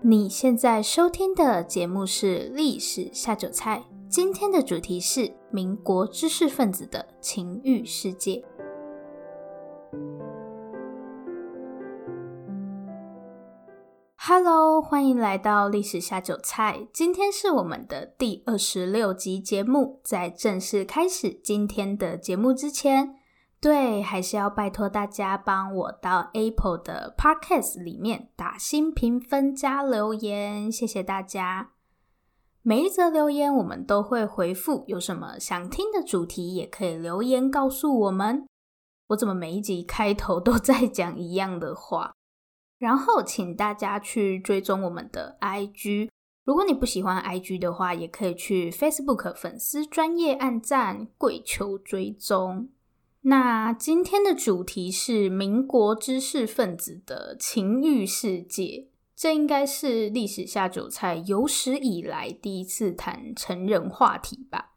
你现在收听的节目是《历史下酒菜》，今天的主题是民国知识分子的情欲世界。Hello，欢迎来到《历史下酒菜》，今天是我们的第二十六集节目。在正式开始今天的节目之前，对，还是要拜托大家帮我到 Apple 的 Podcast 里面打新评分加留言，谢谢大家。每一则留言我们都会回复，有什么想听的主题也可以留言告诉我们。我怎么每一集开头都在讲一样的话？然后请大家去追踪我们的 IG，如果你不喜欢 IG 的话，也可以去 Facebook 粉丝专业按赞，跪求追踪。那今天的主题是民国知识分子的情欲世界，这应该是历史下酒菜有史以来第一次谈成人话题吧。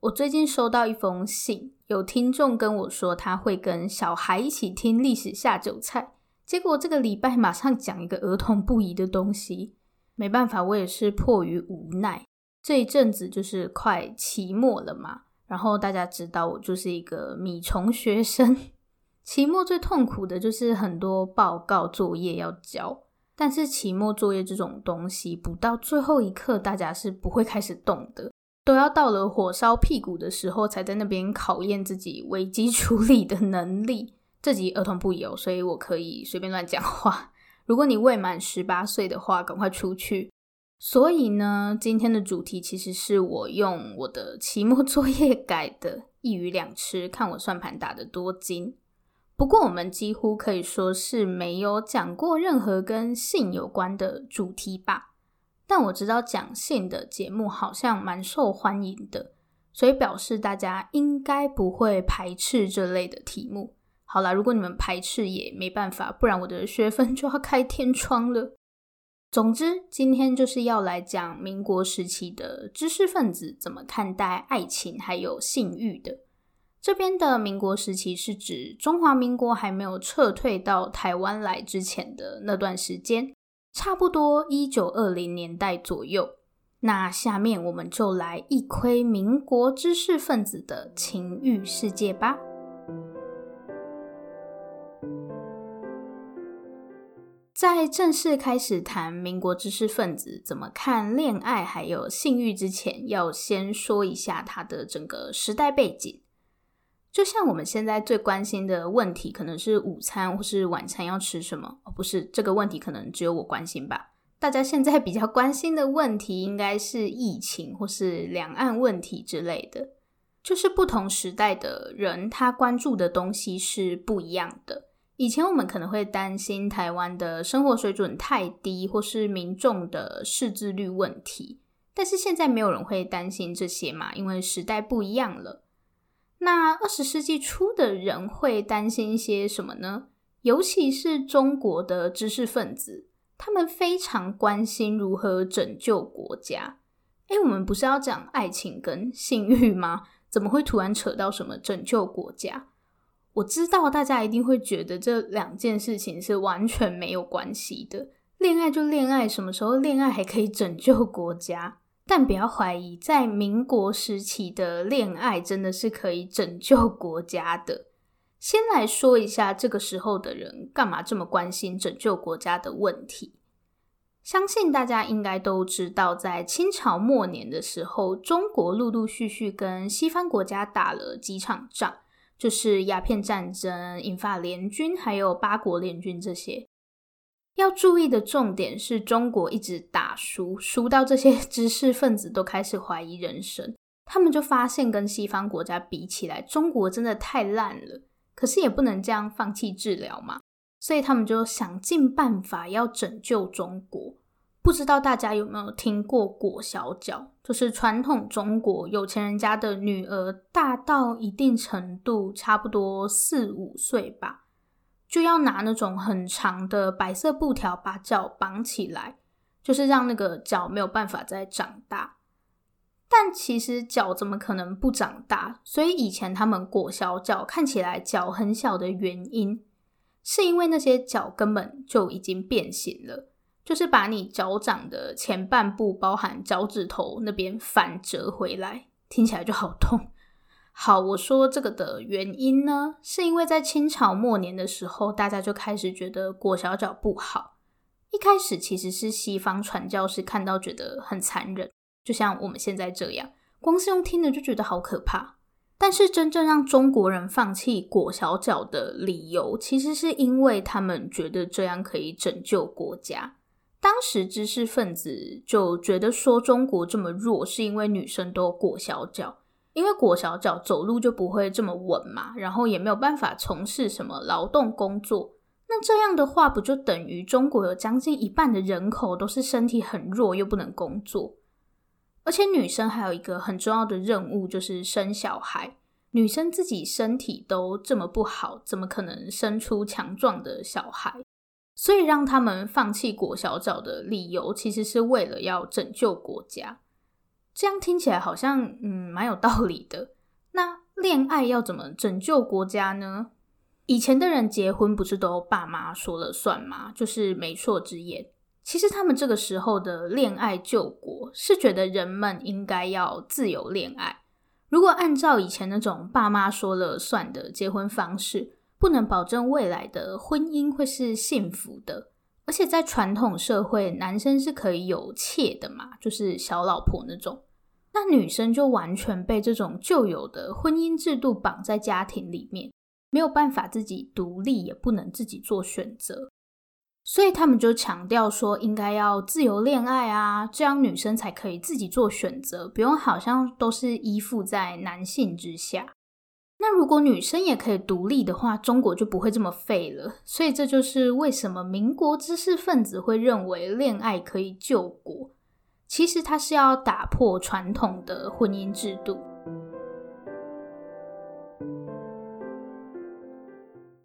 我最近收到一封信，有听众跟我说他会跟小孩一起听历史下酒菜，结果这个礼拜马上讲一个儿童不宜的东西，没办法，我也是迫于无奈。这一阵子就是快期末了嘛。然后大家知道我就是一个米虫学生，期末最痛苦的就是很多报告作业要交，但是期末作业这种东西，不到最后一刻大家是不会开始动的，都要到了火烧屁股的时候才在那边考验自己危机处理的能力。这集儿童不宜，所以我可以随便乱讲话。如果你未满十八岁的话，赶快出去。所以呢，今天的主题其实是我用我的期末 作业改的，一鱼两吃，看我算盘打得多精。不过我们几乎可以说是没有讲过任何跟性有关的主题吧。但我知道讲性的节目好像蛮受欢迎的，所以表示大家应该不会排斥这类的题目。好啦，如果你们排斥也没办法，不然我的学分就要开天窗了。总之，今天就是要来讲民国时期的知识分子怎么看待爱情还有性欲的。这边的民国时期是指中华民国还没有撤退到台湾来之前的那段时间，差不多一九二零年代左右。那下面我们就来一窥民国知识分子的情欲世界吧。在正式开始谈民国知识分子怎么看恋爱还有性欲之前，要先说一下它的整个时代背景。就像我们现在最关心的问题，可能是午餐或是晚餐要吃什么？哦，不是，这个问题可能只有我关心吧。大家现在比较关心的问题，应该是疫情或是两岸问题之类的。就是不同时代的人，他关注的东西是不一样的。以前我们可能会担心台湾的生活水准太低，或是民众的识字率问题，但是现在没有人会担心这些嘛，因为时代不一样了。那二十世纪初的人会担心一些什么呢？尤其是中国的知识分子，他们非常关心如何拯救国家。诶，我们不是要讲爱情跟性欲吗？怎么会突然扯到什么拯救国家？我知道大家一定会觉得这两件事情是完全没有关系的，恋爱就恋爱，什么时候恋爱还可以拯救国家？但不要怀疑，在民国时期的恋爱真的是可以拯救国家的。先来说一下这个时候的人干嘛这么关心拯救国家的问题。相信大家应该都知道，在清朝末年的时候，中国陆陆续续跟西方国家打了几场仗。就是鸦片战争、英法联军，还有八国联军这些。要注意的重点是中国一直打输，输到这些 知识分子都开始怀疑人生。他们就发现跟西方国家比起来，中国真的太烂了。可是也不能这样放弃治疗嘛，所以他们就想尽办法要拯救中国。不知道大家有没有听过裹小脚？就是传统中国有钱人家的女儿，大到一定程度，差不多四五岁吧，就要拿那种很长的白色布条把脚绑起来，就是让那个脚没有办法再长大。但其实脚怎么可能不长大？所以以前他们裹小脚，看起来脚很小的原因，是因为那些脚根本就已经变形了。就是把你脚掌的前半部，包含脚趾头那边反折回来，听起来就好痛。好，我说这个的原因呢，是因为在清朝末年的时候，大家就开始觉得裹小脚不好。一开始其实是西方传教士看到觉得很残忍，就像我们现在这样，光是用听的就觉得好可怕。但是真正让中国人放弃裹小脚的理由，其实是因为他们觉得这样可以拯救国家。当时知识分子就觉得说中国这么弱，是因为女生都裹小脚。因为裹小脚走路就不会这么稳嘛，然后也没有办法从事什么劳动工作。那这样的话，不就等于中国有将近一半的人口都是身体很弱又不能工作？而且女生还有一个很重要的任务，就是生小孩。女生自己身体都这么不好，怎么可能生出强壮的小孩？所以让他们放弃裹小脚的理由，其实是为了要拯救国家。这样听起来好像嗯蛮有道理的。那恋爱要怎么拯救国家呢？以前的人结婚不是都爸妈说了算吗？就是媒妁之言。其实他们这个时候的恋爱救国，是觉得人们应该要自由恋爱。如果按照以前那种爸妈说了算的结婚方式，不能保证未来的婚姻会是幸福的。而且在传统社会，男生是可以有妾的嘛，就是小老婆那种。那女生就完全被这种旧有的婚姻制度绑在家庭里面，没有办法自己独立，也不能自己做选择。所以他们就强调说，应该要自由恋爱啊，这样女生才可以自己做选择，不用好像都是依附在男性之下。那如果女生也可以独立的话，中国就不会这么废了。所以这就是为什么民国知识分子会认为恋爱可以救国。其实他是要打破传统的婚姻制度。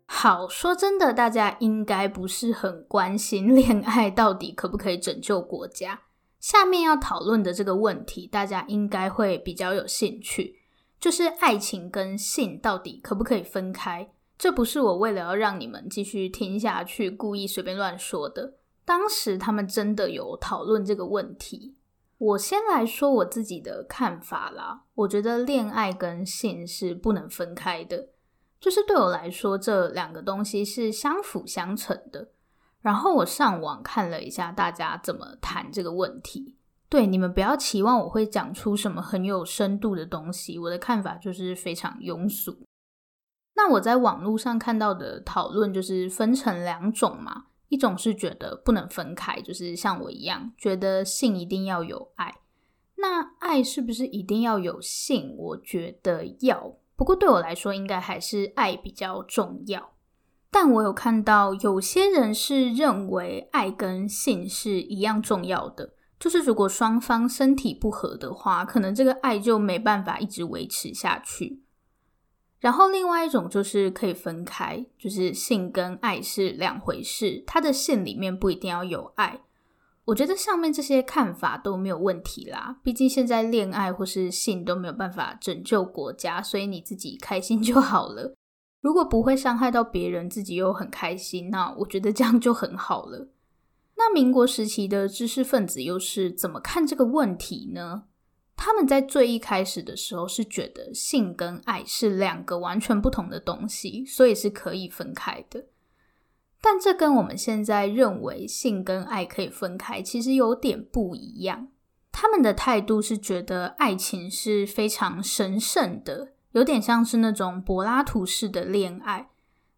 好，说真的，大家应该不是很关心恋爱到底可不可以拯救国家。下面要讨论的这个问题，大家应该会比较有兴趣，就是爱情跟性到底可不可以分开？这不是我为了要让你们继续听下去，故意随便乱说的。当时他们真的有讨论这个问题。我先来说我自己的看法啦。我觉得恋爱跟性是不能分开的，就是对我来说，这两个东西是相辅相成的。然后我上网看了一下大家怎么谈这个问题。对，你们不要期望我会讲出什么很有深度的东西，我的看法就是非常庸俗。那我在网络上看到的讨论就是分成两种嘛。一种是觉得不能分开，就是像我一样，觉得性一定要有爱。那爱是不是一定要有性？我觉得要。不过对我来说，应该还是爱比较重要。但我有看到有些人是认为爱跟性是一样重要的，就是如果双方身体不合的话，可能这个爱就没办法一直维持下去。然后另外一种就是可以分开，就是性跟爱是两回事，他的性里面不一定要有爱。我觉得上面这些看法都没有问题啦，毕竟现在恋爱或是性都没有办法拯救国家，所以你自己开心就好了。如果不会伤害到别人，自己又很开心，那我觉得这样就很好了。那民国时期的知识分子又是怎么看这个问题呢？他们在最一开始的时候是觉得性跟爱是两个完全不同的东西，所以是可以分开的。但这跟我们现在认为性跟爱可以分开，其实有点不一样。他们的态度是觉得爱情是非常神圣的，有点像是那种柏拉图式的恋爱，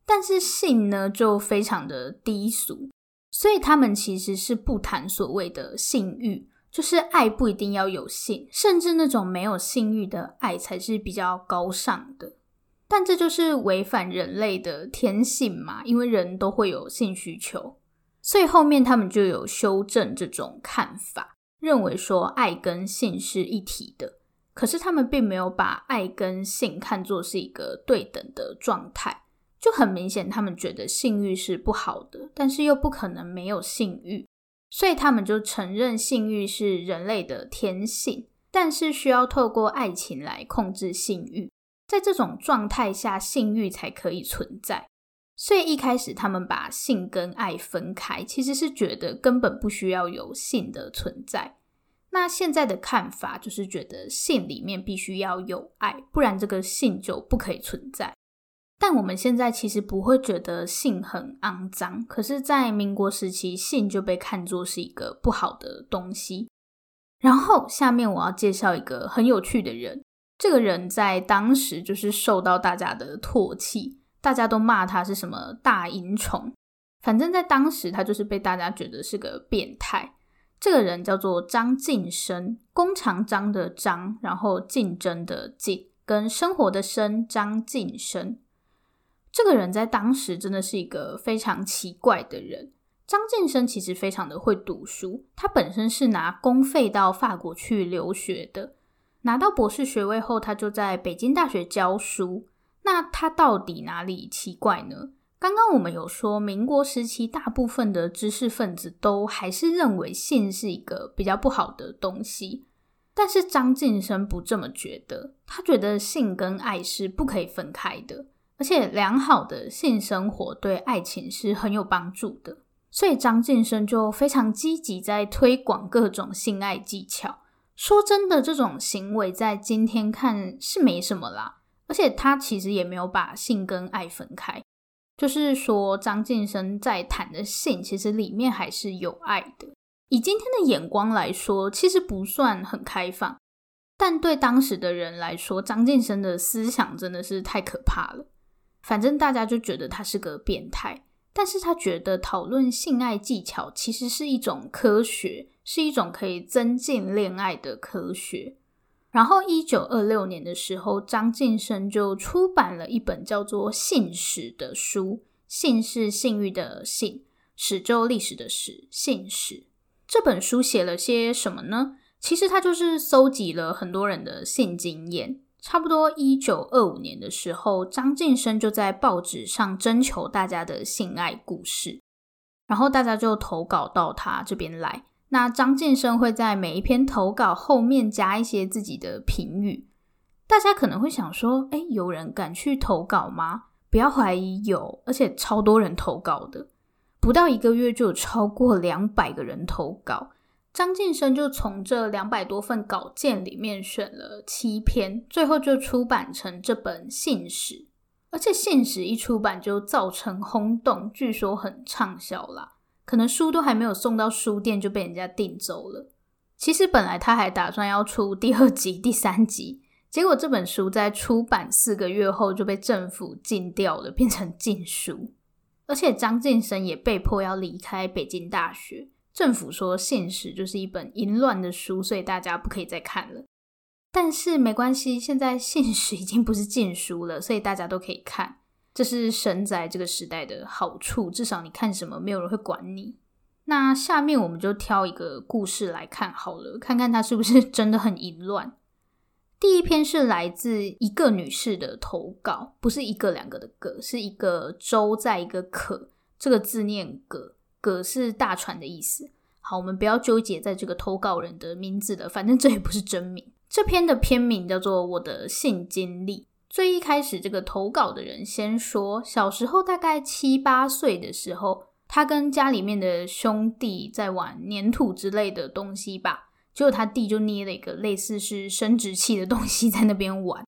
但是性呢就非常的低俗，所以他们其实是不谈所谓的性欲。就是爱不一定要有性，甚至那种没有性欲的爱才是比较高尚的。但这就是违反人类的天性嘛，因为人都会有性需求，所以后面他们就有修正这种看法，认为说爱跟性是一体的。可是他们并没有把爱跟性看作是一个对等的状态，就很明显，他们觉得性欲是不好的，但是又不可能没有性欲。所以他们就承认性欲是人类的天性，但是需要透过爱情来控制性欲，在这种状态下，性欲才可以存在。所以一开始他们把性跟爱分开，其实是觉得根本不需要有性的存在。那现在的看法就是觉得性里面必须要有爱，不然这个性就不可以存在。但我们现在其实不会觉得性很肮脏，可是，在民国时期，性就被看作是一个不好的东西。然后下面我要介绍一个很有趣的人，这个人在当时就是受到大家的唾弃，大家都骂他是什么大淫虫，反正在当时他就是被大家觉得是个变态。这个人叫做张晋生，弓长张的张，然后竞争的竞，跟生活的生，张晋生。这个人在当时真的是一个非常奇怪的人。张晋生其实非常的会读书，他本身是拿公费到法国去留学的，拿到博士学位后，他就在北京大学教书。那他到底哪里奇怪呢？刚刚我们有说，民国时期大部分的知识分子都还是认为性是一个比较不好的东西，但是张晋生不这么觉得，他觉得性跟爱是不可以分开的，而且良好的性生活对爱情是很有帮助的，所以张晋生就非常积极在推广各种性爱技巧。说真的，这种行为在今天看是没什么啦，而且他其实也没有把性跟爱分开。就是说，张晋生在谈的性，其实里面还是有爱的。以今天的眼光来说，其实不算很开放，但对当时的人来说，张晋生的思想真的是太可怕了。反正大家就觉得他是个变态，但是他觉得讨论性爱技巧其实是一种科学，是一种可以增进恋爱的科学。然后，一九二六年的时候，张晋生就出版了一本叫做《性史》的书。性是性欲的性，史就历史的史，性史。这本书写了些什么呢？其实它就是搜集了很多人的性经验。差不多一九二五年的时候，张晋生就在报纸上征求大家的性爱故事，然后大家就投稿到他这边来。那张晋生会在每一篇投稿后面加一些自己的评语。大家可能会想说：“诶，有人敢去投稿吗？”不要怀疑，有，而且超多人投稿的。不到一个月就有超过两百个人投稿。张晋生就从这两百多份稿件里面选了七篇，最后就出版成这本《信史》。而且《信史》一出版就造成轰动，据说很畅销啦。可能书都还没有送到书店就被人家订走了。其实本来他还打算要出第二集、第三集，结果这本书在出版四个月后就被政府禁掉了，变成禁书。而且张晋生也被迫要离开北京大学，政府说《现实》就是一本淫乱的书，所以大家不可以再看了。但是没关系，现在《现实》已经不是禁书了，所以大家都可以看。这是神在这个时代的好处，至少你看什么，没有人会管你。那下面我们就挑一个故事来看好了，看看它是不是 真的很淫乱。第一篇是来自一个女士的投稿，不是一个两个的个，是一个周在一个可，这个字念葛，葛是大船的意思。好，我们不要纠结在这个投稿人的名字了，反正这也不是真名。这篇的篇名叫做《我的性经历》。最一开始，这个投稿的人先说，小时候大概七八岁的时候，他跟家里面的兄弟在玩粘土之类的东西吧，结果他弟就捏了一个类似是生殖器的东西在那边玩。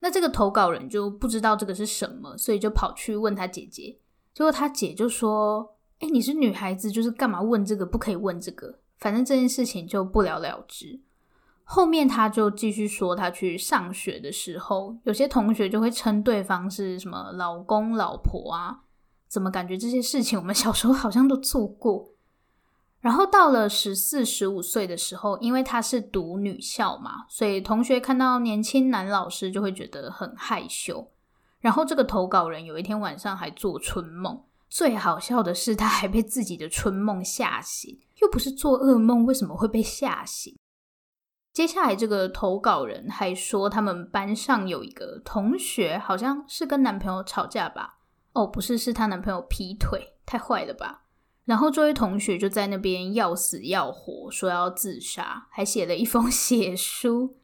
那这个投稿人就不知道这个是什么，所以就跑去问他姐姐，结果他姐就说：“诶，你是女孩子，就是干嘛问这个？不可以问这个。反正这件事情就不了了之。”后面他就继续说，他去上学的时候，有些同学就会称对方是什么老公、老婆啊，怎么感觉这些事情我们小时候好像都做过？然后到了十四、十五岁的时候，因为他是读女校嘛，所以同学看到年轻男老师就会觉得很害羞。然后这个投稿人有一天晚上还做春梦，最好笑的是他还被自己的春梦吓醒，又不是做噩梦，为什么会被吓醒？接下来这个投稿人还说，他们班上有一个同学，好像是跟男朋友吵架吧？哦，不是，是她男朋友劈腿，太坏了吧？然后这位同学就在那边要死要活，说要自杀，还写了一封 血书。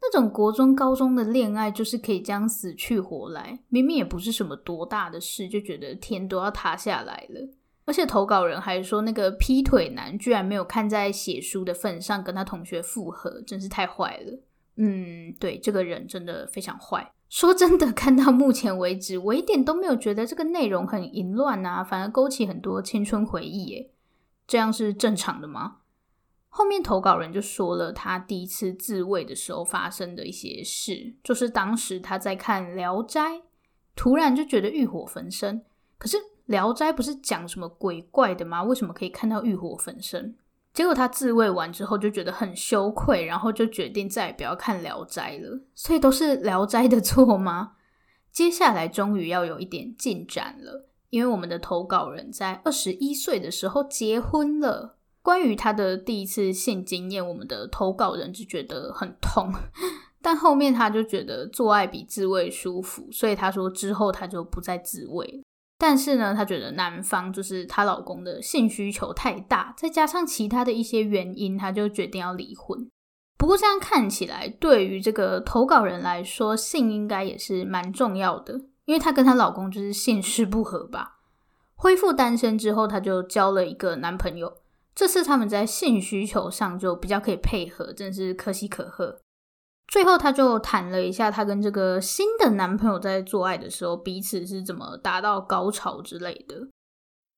那种国中、高中的恋爱就是可以这样死去活来，明明也不是什么多大的事，就觉得天都要塌下来了。而且投稿人还说，那个劈腿男居然没有看在写书的份上跟他同学复合，真是太坏了。嗯，对，这个人真的非常坏。说真的，看到目前为止，我一点都没有觉得这个内容很淫乱啊，反而勾起很多青春回忆耶。这样是正常的吗？后面投稿人就说了他第一次自慰的时候发生的一些事，就是当时他在看《聊斋》，突然就觉得欲火焚身。可是《聊斋》不是讲什么鬼怪的吗？为什么可以看到欲火焚身？结果他自慰完之后就觉得很羞愧，然后就决定再也不要看《聊斋》了。所以都是《聊斋》的错吗？接下来终于要有一点进展了，因为我们的投稿人在二十一岁的时候结婚了。关于他的第一次性经验，我们的投稿人就觉得很痛，但后面他就觉得做爱比自慰舒服，所以他说之后他就不再自慰。但是呢，他觉得男方就是她老公的性需求太大，再加上其他的一些原因，他就决定要离婚。不过这样看起来，对于这个投稿人来说，性应该也是蛮重要的，因为她跟她老公就是性事不合吧。恢复单身之后，她就交了一个男朋友。这次他们在性需求上就比较可以配合，真是可喜可贺。最后，她就谈了一下她跟这个新的男朋友在做爱的时候，彼此是怎么达到高潮之类的。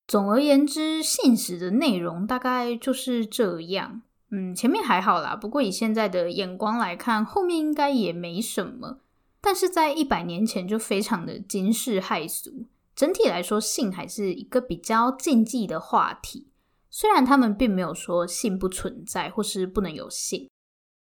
总而言之，信时的内容大概就是这样。嗯，前面还好啦，不过以现在的眼光来看，后面应该也没什么。但是在一百年前就非常的惊世骇俗。整体来说，性还是一个比较禁忌的话题。虽然他们并没有说性不存在或是不能有性，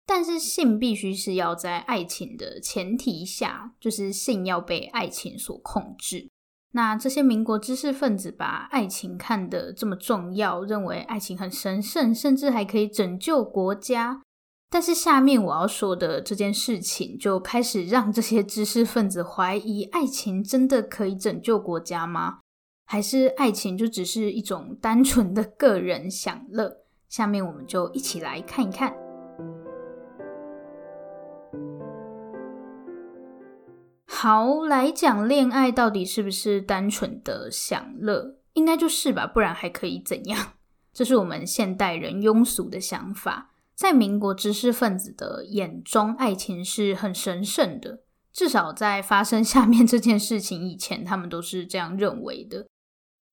但是性必须是要在爱情的前提下，就是性要被爱情所控制。那这些民国知识分子把爱情看得这么重要，认为爱情很神圣，甚至还可以拯救国家。但是下面我要说的这件事情，就开始让这些知识分子怀疑：爱情真的可以拯救国家吗？还是爱情就只是一种单纯的个人享乐？下面我们就一起来看一看。好，来讲恋爱到底是不是单纯的享乐？应该就是吧，不然还可以怎样？这是我们现代人庸俗的想法。在民国知识分子的眼中，爱情是很神圣的，至少在发生下面这件事情以前，他们都是这样认为的。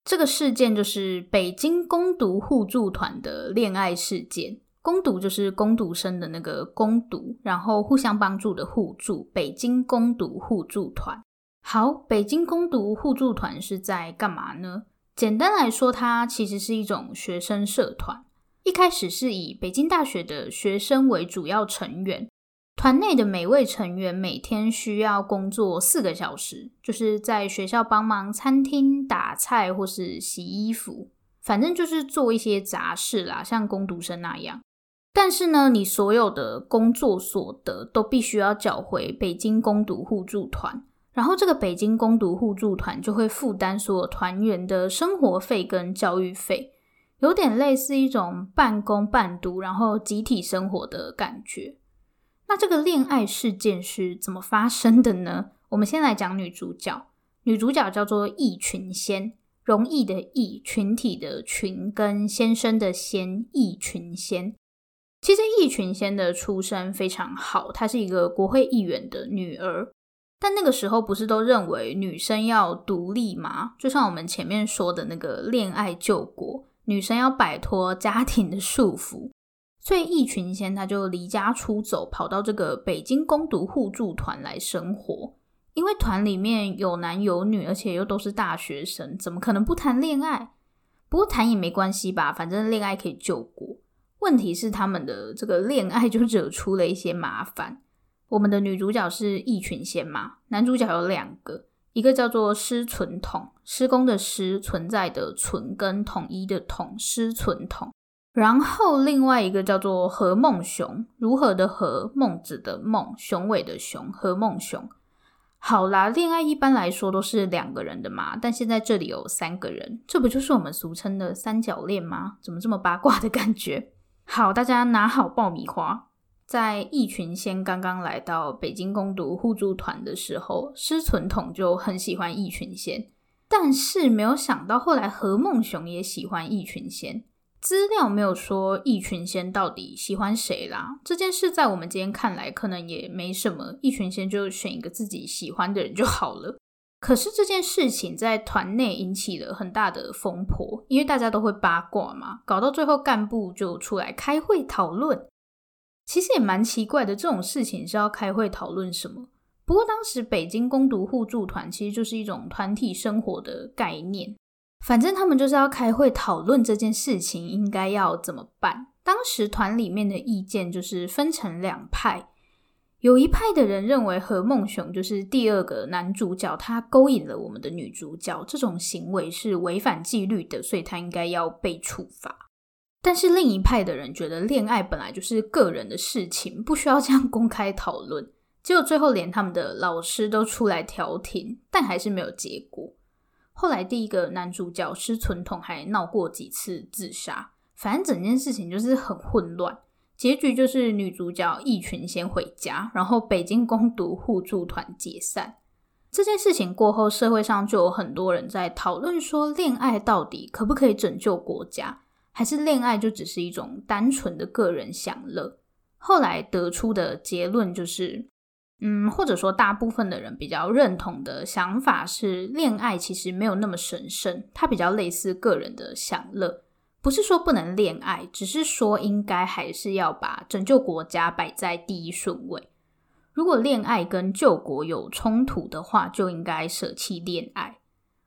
这个事件就是北京攻读互助团的恋爱事件。攻读就是攻读生的那个攻读，然后互相帮助的互助。北京攻读互助团。好，北京攻读互助团是在干嘛呢？简单来说，它其实是一种学生社团。一开始是以北京大学的学生为主要成员。团内的每位成员每天需要工作四个小时，就是在学校帮忙餐厅打菜或是洗衣服，反正就是做一些杂事啦，像工读生那样。但是呢，你所有的工作所得都必须要缴回北京工读互助团，然后这个北京工读互助团就会负担所有团员的生活费跟教育费，有点类似一种半工半读，然后集体生活的感觉。那这个恋爱事件是怎么发生的呢？我们先来讲女主角，女主角叫做易群仙，容易的易，群体的群，跟先生的先，易群仙。其实易群仙的出身非常好，她是一个国会议员的女儿。但那个时候不是都认为女生要独立吗？就像我们前面说的那个恋爱救国，女生要摆脱家庭的束缚。所以易群仙他就离家出走，跑到这个北京攻读互助团来生活。因为团里面有男有女，而且又都是大学生，怎么可能不谈恋爱？不过谈也没关系吧，反正恋爱可以救国。问题是他们的这个恋爱就惹出了一些麻烦。我们的女主角是易群仙嘛，男主角有两个，一个叫做施存统，施工的施，存在的存，跟统一的统，施存统。然后另外一个叫做何梦雄，如何的何，孟子的孟，雄伟的雄，何梦雄。好啦，恋爱一般来说都是两个人的嘛，但现在这里有三个人，这不就是我们俗称的三角恋吗？怎么这么八卦的感觉？好，大家拿好爆米花。在义群仙刚刚来到北京攻读互助团的时候，施存统就很喜欢义群仙，但是没有想到后来何梦熊也喜欢义群仙。资料没有说义群仙到底喜欢谁啦，这件事在我们今天看来可能也没什么，义群仙就选一个自己喜欢的人就好了。可是这件事情在团内引起了很大的风波，因为大家都会八卦嘛，搞到最后干部就出来开会讨论。其实也蛮奇怪的，这种事情是要开会讨论什么？不过当时北京攻读互助团其实就是一种团体生活的概念，反正他们就是要开会讨论这件事情应该要怎么办。当时团里面的意见就是分成两派，有一派的人认为何梦雄就是第二个男主角，他勾引了我们的女主角，这种行为是违反纪律的，所以他应该要被处罚。但是另一派的人觉得恋爱本来就是个人的事情，不需要这样公开讨论。结果最后连他们的老师都出来调停，但还是没有结果。后来第一个男主角施存统还闹过几次自杀，反正整件事情就是很混乱。结局就是女主角一群先回家，然后北京攻读互助团解散。这件事情过后，社会上就有很多人在讨论说，恋爱到底可不可以拯救国家？还是恋爱就只是一种单纯的个人享乐？后来得出的结论就是，嗯，或者说大部分的人比较认同的想法是，恋爱其实没有那么神圣，它比较类似个人的享乐。不是说不能恋爱，只是说应该还是要把拯救国家摆在第一顺位。如果恋爱跟救国有冲突的话，就应该舍弃恋爱。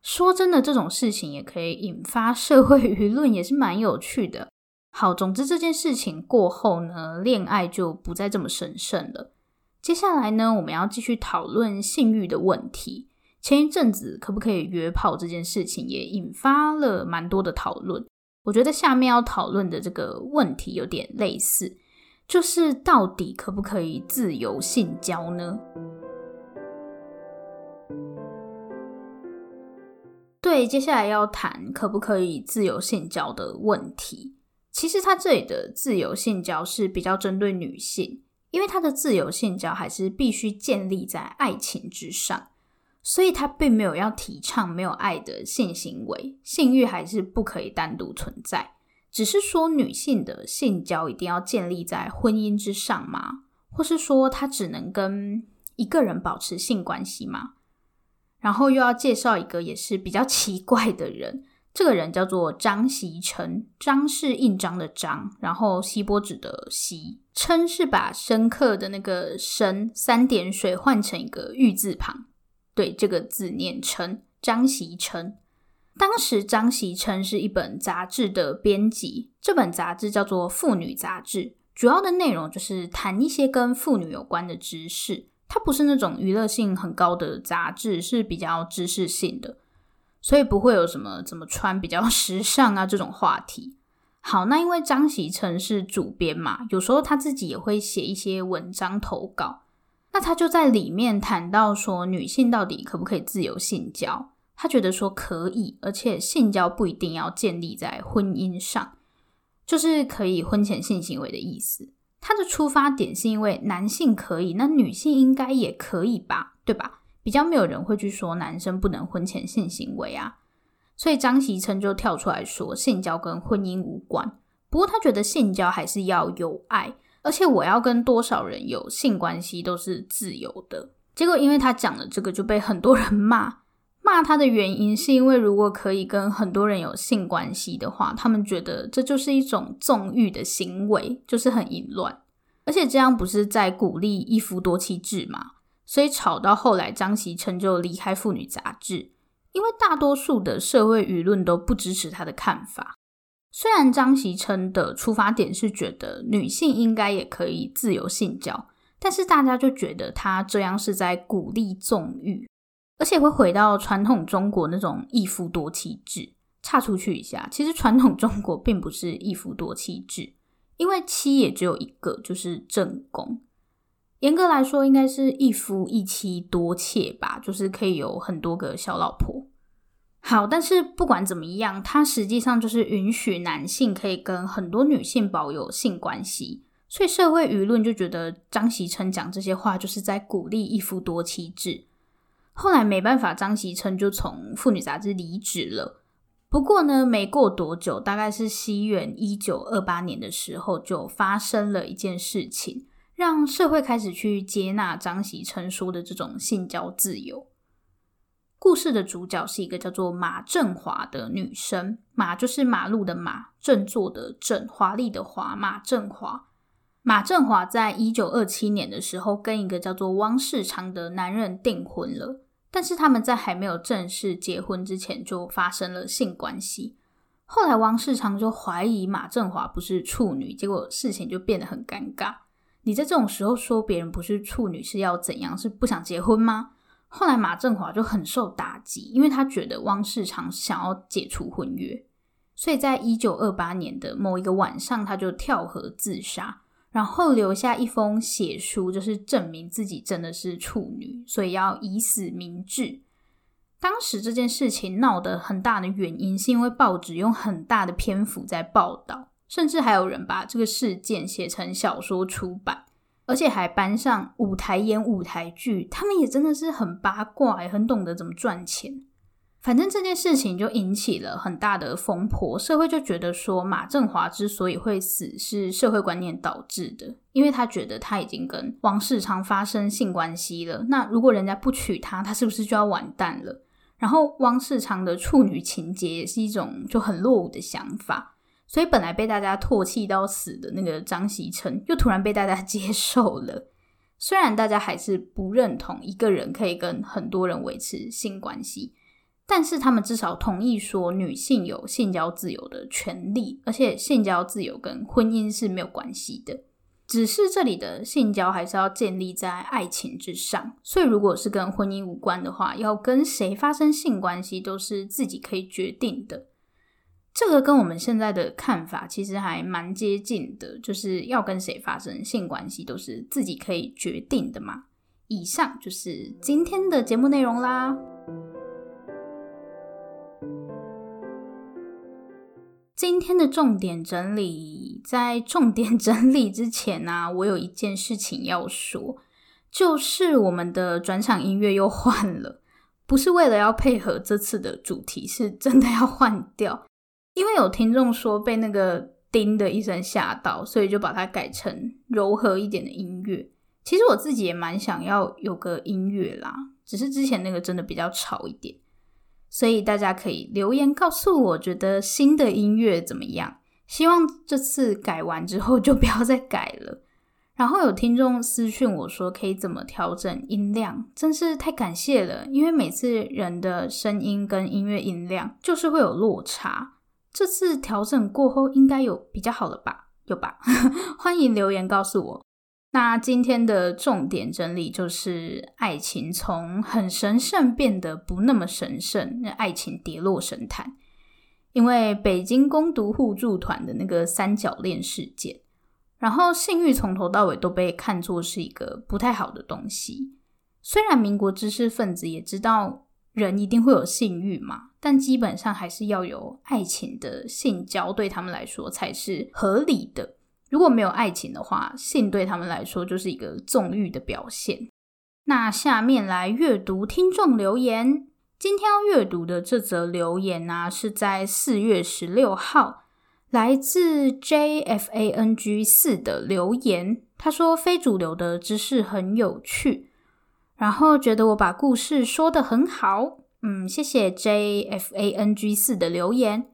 说真的，这种事情也可以引发社会舆论，也是蛮有趣的。好，总之这件事情过后呢，恋爱就不再这么神圣了。接下来呢，我们要继续讨论性欲的问题。前一阵子可不可以约炮这件事情，也引发了蛮多的讨论。我觉得下面要讨论的这个问题有点类似，就是到底可不可以自由性交呢？对，接下来要谈可不可以自由性交的问题。其实他这里的自由性交是比较针对女性，因为他的自由性交还是必须建立在爱情之上，所以他并没有要提倡没有爱的性行为，性欲还是不可以单独存在。只是说女性的性交一定要建立在婚姻之上吗？或是说她只能跟一个人保持性关系吗？然后又要介绍一个也是比较奇怪的人，这个人叫做张锡琛，张是印章的张，然后锡箔纸的锡，琛是把深刻的那个深三点水换成一个玉字旁，对，这个字念琛，张锡琛。当时张锡琛是一本杂志的编辑，这本杂志叫做《妇女杂志》，主要的内容就是谈一些跟妇女有关的知识。它不是那种娱乐性很高的杂志，是比较知识性的，所以不会有什么怎么穿比较 时尚啊这种话题。好，那因为张喜成是主编嘛，有时候他自己也会写一些文章投稿，那他就在里面谈到说，女性到底可不可以自由性交？他觉得说可以，而且性交不一定要建立在婚姻上，就是可以婚前性行为的意思。他的出发点是因为男性可以，那女性应该也可以吧，对吧？比较没有人会去说男生不能婚前性行为啊，所以张锡琛就跳出来说，性交跟婚姻无关。不过他觉得性交还是要有爱，而且我要跟多少人有性关系都是自由的。结果因为他讲了这个，就被很多人骂。骂他的原因是因为，如果可以跟很多人有性关系的话，他们觉得这就是一种纵欲的行为，就是很淫乱，而且这样不是在鼓励一夫多妻制吗？所以吵到后来，张锡琛就离开妇女杂志，因为大多数的社会舆论都不支持他的看法。虽然张锡琛的出发点是觉得女性应该也可以自由性交，但是大家就觉得他这样是在鼓励纵欲。而且会回到传统中国那种一夫多妻制。岔出去一下，其实传统中国并不是一夫多妻制，因为妻也只有一个，就是正宫。严格来说，应该是一夫一妻多妾吧，就是可以有很多个小老婆。好，但是不管怎么样，它实际上就是允许男性可以跟很多女性保有性关系。所以社会舆论就觉得张锡琛讲这些话就是在鼓励一夫多妻制。后来没办法，张锡琛就从妇女杂志离职了。不过呢，没过多久，大概是西元一九二八年的时候，就发生了一件事情，让社会开始去接纳张喜成说的这种性交自由。故事的主角是一个叫做马振华的女生，马就是马路的马，振作的振，华丽的华，马振华。马振华在一九二七年的时候，跟一个叫做汪世昌的男人订婚了。但是他们在还没有正式结婚之前，就发生了性关系。后来汪世昌就怀疑马振华不是处女，结果事情就变得很尴尬。你在这种时候说别人不是处女是要怎样？是不想结婚吗？后来马振华就很受打击，因为他觉得汪世长想要解除婚约，所以在一九二八年的某一个晚上，他就跳河自杀。然后留下一封血书，就是证明自己真的是处女，所以要以死明志。当时这件事情闹得很大的原因，是因为报纸用很大的篇幅在报道，甚至还有人把这个事件写成小说出版，而且还搬上舞台演舞台剧。他们也真的是很八卦，也很懂得怎么赚钱。反正这件事情就引起了很大的风波，社会就觉得说马振华之所以会死是社会观念导致的，因为他觉得他已经跟汪世昌发生性关系了，那如果人家不娶她，他是不是就要完蛋了？然后汪世昌的处女情结也是一种就很落伍的想法，所以本来被大家唾弃到死的那个张锡成，又突然被大家接受了。虽然大家还是不认同一个人可以跟很多人维持性关系。但是他们至少同意说，女性有性交自由的权利，而且性交自由跟婚姻是没有关系的，只是这里的性交还是要建立在爱情之上。所以，如果是跟婚姻无关的话，要跟谁发生性关系都是自己可以决定的。这个跟我们现在的看法其实还蛮接近的，就是要跟谁发生性关系都是自己可以决定的嘛。以上就是今天的节目内容啦。今天的重点整理，在重点 整理之前呢、我有一件事情要说，就是我们的转场音乐又换了，不是为了要配合这次的主题，是真的要换掉。因为有听众说被那个叮的一声吓到，所以就把它改成柔和一点的音乐。其实我自己也蛮想要有个音乐啦，只是之前那个真的比较吵一点。所以大家可以留言告诉我，觉得新的音乐怎么样？希望这次改完之后就不要再改了。然后有听众私讯我说，可以怎么调整音量？真是太感谢了，因为每次人的声音跟音乐音量就是会有落差。这次调整过后，应该有比较好了吧？有吧？欢迎留言告诉我。那今天的重点整理就是，爱情从很神圣变得不那么神圣，那爱情跌落神坛，因为北京工读互助团的那个三角恋事件，然后性欲从头到尾都被看作是一个不太好的东西。虽然民国知识分子也知道人一定会有性欲嘛，但基本上还是要有爱情的性交，对他们来说才是合理的。如果没有爱情的话，性对他们来说就是一个纵欲的表现。那下面来阅读听众留言。今天要阅读的这则留言呢、是在四月十六号，来自 JFANG 四的留言。他说：“非主流的知识很有趣，然后觉得我把故事说得很好。”嗯，谢谢 JFANG 四的留言。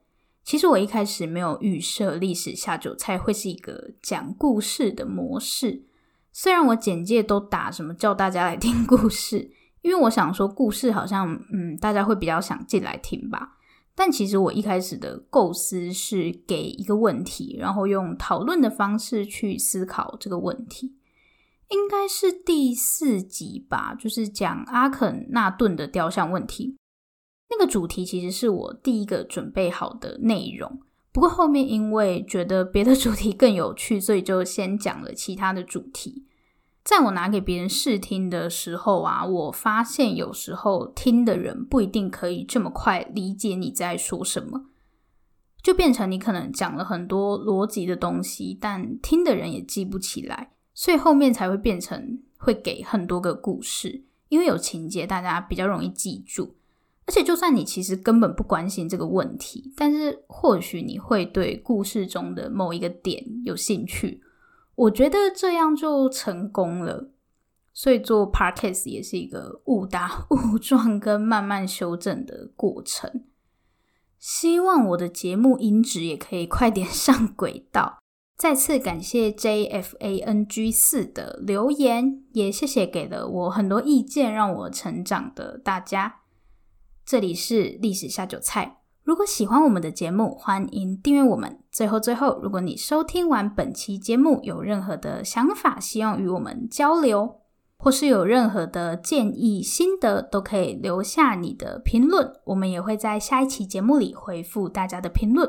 其实我一开始没有预设历史下酒菜会是一个讲故事的模式，虽然我简介都打什么叫大家来听故事，因为我想说故事好像嗯大家会比较想进来听吧。但其实我一开始的构思是给一个问题，然后用讨论的方式去思考这个问题。应该是第四集吧，就是讲阿肯纳顿的雕像问题。那个主题其实是我第一个准备好的内容，不过后面因为觉得别的主题更有趣，所以就先讲了其他的主题。在我拿给别人试听的时候啊，我发现有时候听的人不一定可以这么快理解你在说什么。就变成你可能讲了很多逻辑的东西，但听的人也记不起来，所以后面才会变成会给很多个故事，因为有情节，大家比较容易记住。而且，就算你其实根本不关心这个问题，但是或许你会对故事中的某一个点有兴趣。我觉得这样就成功了。所以做 podcast 也是一个误打误撞跟慢慢修正的过程。希望我的节目音质也可以快点 上轨道。再次感谢 JFANG 四的留言，也谢谢给了我很多意见让我成长的大家。这里是历史下酒菜。如果喜欢我们的节目，欢迎订阅我们。最后最后，如果你收听完本期节目有任何的想法，希望与我们交流。或是有任何的建议、心得，都可以留下你的评论，我们也会在下一期节目里回复大家的评论。